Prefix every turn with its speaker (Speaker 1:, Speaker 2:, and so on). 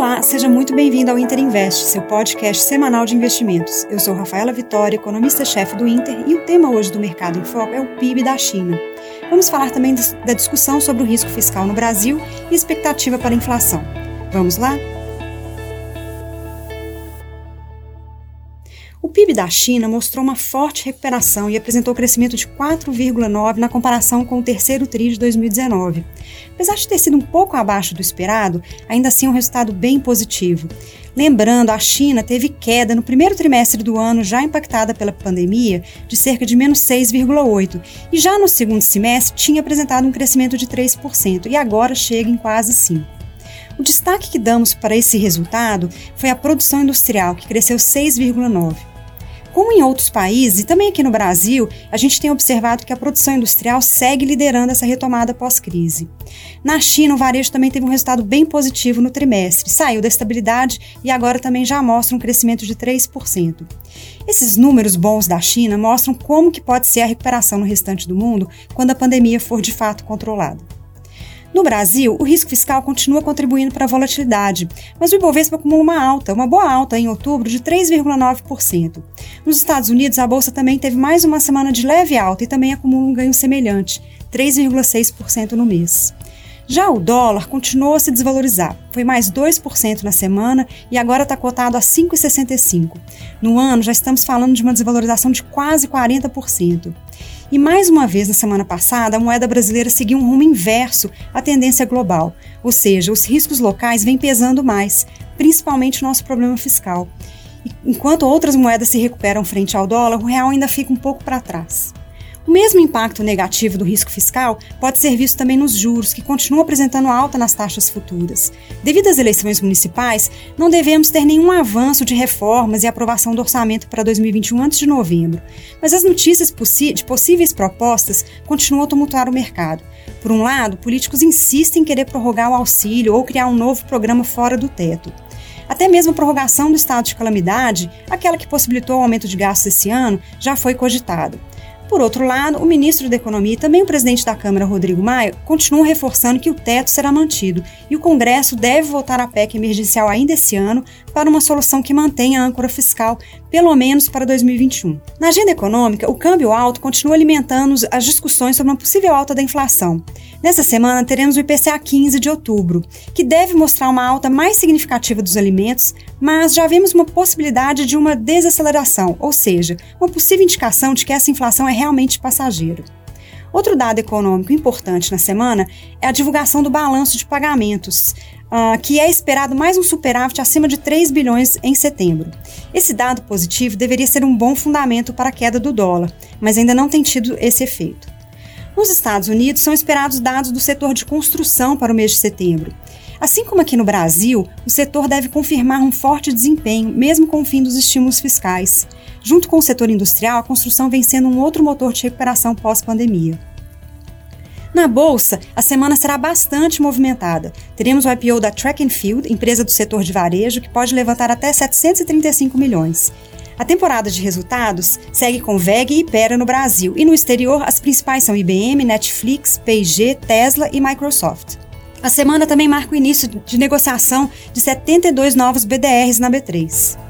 Speaker 1: Olá, seja muito bem-vindo ao Inter Invest, seu podcast semanal de investimentos. Eu sou Rafaela Vitória, economista-chefe do Inter, e o tema hoje do Mercado em Foco é o PIB da China. Vamos falar também da discussão sobre o risco fiscal no Brasil e expectativa para a inflação. Vamos lá? O PIB da China mostrou uma forte recuperação e apresentou crescimento de 4,9% na comparação com o terceiro TRI de 2019. Apesar de ter sido um pouco abaixo do esperado, ainda assim é um resultado bem positivo. Lembrando, a China teve queda no primeiro trimestre do ano, já impactada pela pandemia, de cerca de menos 6,8%, e já no segundo semestre tinha apresentado um crescimento de 3%, e agora chega em quase 5%. O destaque que damos para esse resultado foi a produção industrial, que cresceu 6,9%. Como em outros países e também aqui no Brasil, a gente tem observado que a produção industrial segue liderando essa retomada pós-crise. Na China, o varejo também teve um resultado bem positivo no trimestre, saiu da estabilidade e agora também já mostra um crescimento de 3%. Esses números bons da China mostram como que pode ser a recuperação no restante do mundo quando a pandemia for de fato controlada. No Brasil, o risco fiscal continua contribuindo para a volatilidade, mas o Ibovespa acumula uma alta, uma boa alta em outubro de 3,9%. Nos Estados Unidos, a bolsa também teve mais uma semana de leve alta e também acumula um ganho semelhante, 3,6% no mês. Já o dólar continuou a se desvalorizar, foi mais 2% na semana e agora está cotado a 5,65. No ano, já estamos falando de uma desvalorização de quase 40%. E mais uma vez, na semana passada, a moeda brasileira seguiu um rumo inverso à tendência global, ou seja, os riscos locais vêm pesando mais, principalmente o nosso problema fiscal. Enquanto outras moedas se recuperam frente ao dólar, o real ainda fica um pouco para trás. O mesmo impacto negativo do risco fiscal pode ser visto também nos juros, que continuam apresentando alta nas taxas futuras. Devido às eleições municipais, não devemos ter nenhum avanço de reformas e aprovação do orçamento para 2021 antes de novembro. Mas as notícias de possíveis propostas continuam a tumultuar o mercado. Por um lado, políticos insistem em querer prorrogar o auxílio ou criar um novo programa fora do teto. Até mesmo a prorrogação do estado de calamidade, aquela que possibilitou o aumento de gastos esse ano, já foi cogitada. Por outro lado, o ministro da Economia e também o presidente da Câmara, Rodrigo Maia, continuam reforçando que o teto será mantido e o Congresso deve votar a PEC emergencial ainda esse ano para uma solução que mantenha a âncora fiscal, pelo menos para 2021. Na agenda econômica, o câmbio alto continua alimentando as discussões sobre uma possível alta da inflação. Nessa semana, teremos o IPCA 15 de outubro, que deve mostrar uma alta mais significativa dos alimentos, mas já vemos uma possibilidade de uma desaceleração, ou seja, uma possível indicação de que essa inflação é realmente passageira. Outro dado econômico importante na semana é a divulgação do balanço de pagamentos, uh, que é esperado mais um superávit acima de 3 bilhões em setembro. Esse dado positivo deveria ser um bom fundamento para a queda do dólar, mas ainda não tem tido esse efeito. Nos Estados Unidos, são esperados dados do setor de construção para o mês de setembro. Assim como aqui no Brasil, o setor deve confirmar um forte desempenho, mesmo com o fim dos estímulos fiscais. Junto com o setor industrial, a construção vem sendo um outro motor de recuperação pós-pandemia. Na bolsa, a semana será bastante movimentada. Teremos o IPO da Track and Field, empresa do setor de varejo, que pode levantar até 735 milhões. A temporada de resultados segue com VEG e Pera no Brasil, e no exterior as principais são IBM, Netflix, P&G, Tesla e Microsoft. A semana também marca o início de negociação de 72 novos BDRs na B3.